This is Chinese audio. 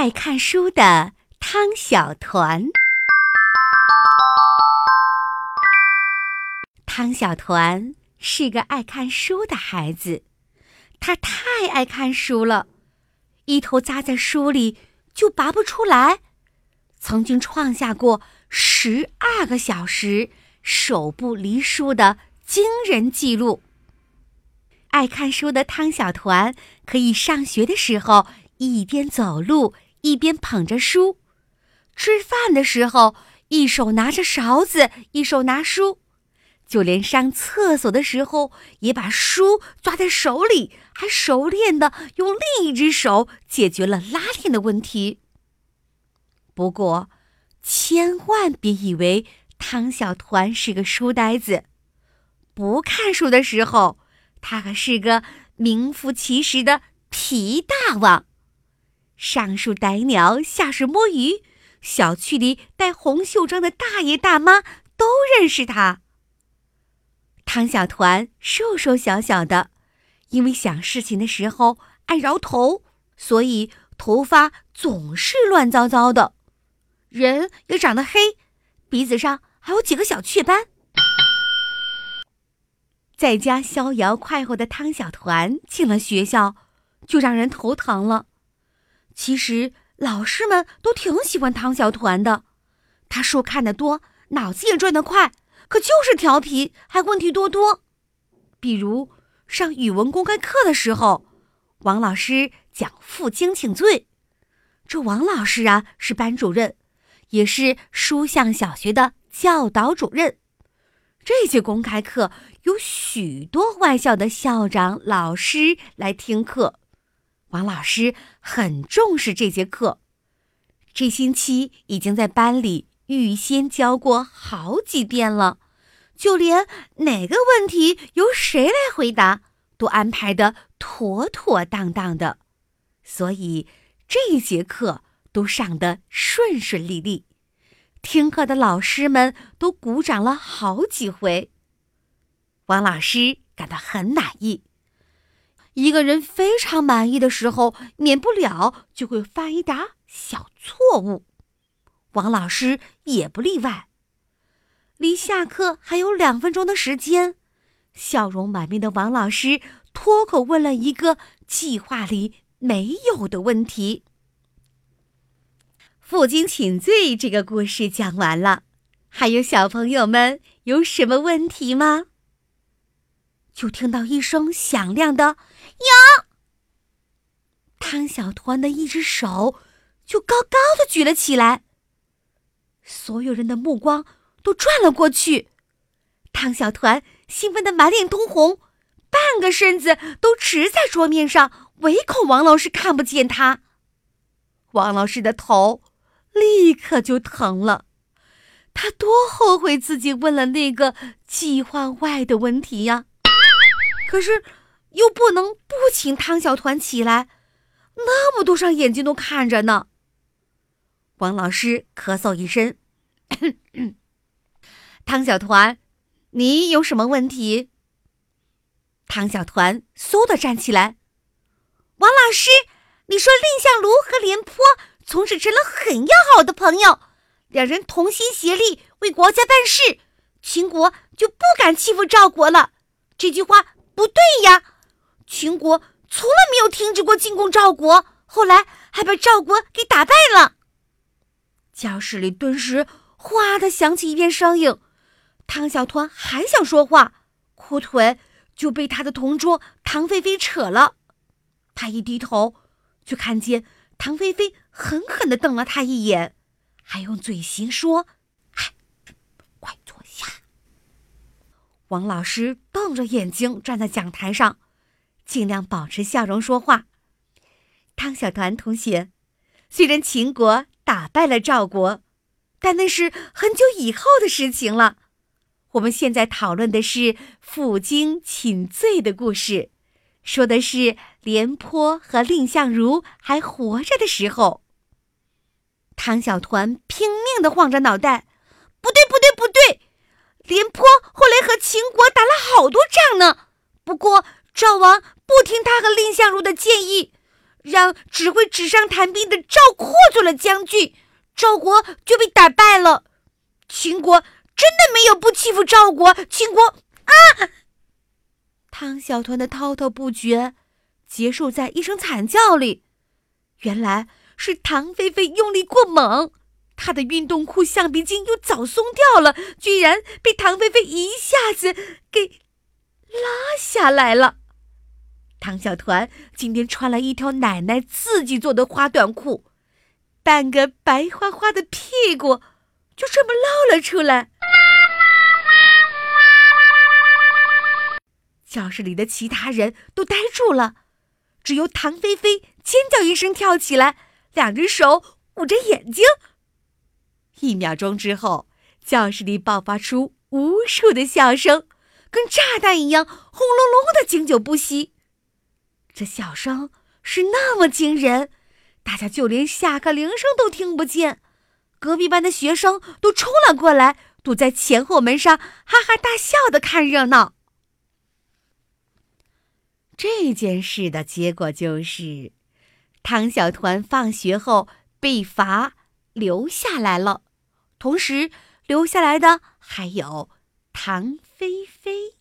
爱看书的汤小团。汤小团是个爱看书的孩子，他太爱看书了，一头扎在书里就拔不出来，曾经创下过十二个小时手不离书的惊人记录。爱看书的汤小团可以上学的时候一边走路一边捧着书，吃饭的时候一手拿着勺子一手拿书，就连上厕所的时候也把书抓在手里，还熟练的用另一只手解决了拉链的问题。不过，千万别以为汤小团是个书呆子，不看书的时候。他可是个名副其实的皮大王，上树逮鸟，下水摸鱼，小区里戴红袖章的大爷大妈都认识他。汤小团瘦瘦小小的，因为想事情的时候爱摇头，所以头发总是乱糟糟的，人也长得黑，鼻子上还有几个小雀斑。在家逍遥快活的汤小团进了学校，就让人头疼了。其实老师们都挺喜欢汤小团的，他书看得多，脑子也转得快，可就是调皮，还问题多多。比如上语文公开课的时候，王老师讲负荆请罪，这王老师啊是班主任，也是书巷小学的教导主任。这节公开课有许多外校的校长、老师来听课，王老师很重视这节课。这星期已经在班里预先教过好几遍了，就连哪个问题由谁来回答都安排的妥妥当当的，所以这一节课都上的顺顺利利。听课的老师们都鼓掌了好几回。王老师感到很满意。一个人非常满意的时候，免不了就会犯一点小错误。王老师也不例外。离下课还有两分钟的时间，笑容满面的王老师脱口问了一个计划里没有的问题。负荆请罪这个故事讲完了，还有小朋友们有什么问题吗？就听到一声响亮的“呀”，汤小团的一只手就高高的举了起来。所有人的目光都转了过去，汤小团兴奋的满脸通红，半个身子都直在桌面上，唯恐王老师看不见他。王老师的头。立刻就疼了，他多后悔自己问了那个计划外的问题呀！可是又不能不请汤小团起来，那么多双眼睛都看着呢。王老师咳嗽一声：“汤小团，你有什么问题？”汤小团嗖的站起来：“王老师，你说蔺相如和廉颇？”从此成了很要好的朋友，两人同心协力为国家办事，秦国就不敢欺负赵国了。这句话不对呀！秦国从来没有停止过进攻赵国，后来还把赵国给打败了。教室里顿时哗的响起一片声音。汤小团还想说话，裤腿就被他的同桌唐菲菲扯了。他一低头，就看见。唐菲菲狠狠地瞪了他一眼，还用嘴型说：“哎，快坐下。”王老师瞪着眼睛站在讲台上，尽量保持笑容说话。汤小团同学，虽然秦国打败了赵国，但那是很久以后的事情了。我们现在讨论的是负荆请罪的故事。说的是廉颇和蔺相如还活着的时候。汤小团拼命的晃着脑袋，不对，不对，不对！廉颇和秦国打了好多仗呢。不过赵王不听他和蔺相如的建议，让只会纸上谈兵的赵括做了将军，赵国就被打败了。秦国真的没有不欺负赵国，秦国啊！汤小团的滔滔不绝，结束在一声惨叫里。原来是唐菲菲用力过猛，他的运动裤橡皮筋又早松掉了，居然被唐菲菲一下子给拉下来了。唐小团今天穿了一条奶奶自己做的花短裤，半个白花花的屁股就这么露了出来。教室里的其他人都呆住了，只有唐菲菲尖叫一声跳起来，两只手捂着眼睛。一秒钟之后，教室里爆发出无数的笑声，跟炸弹一样轰隆隆的经久不息。这笑声是那么惊人，大家就连下课铃声都听不见。隔壁班的学生都冲了过来，堵在前后门上，哈哈大笑的看热闹。这件事的结果就是，汤小团放学后被罚留下来了，同时留下来的还有唐菲菲。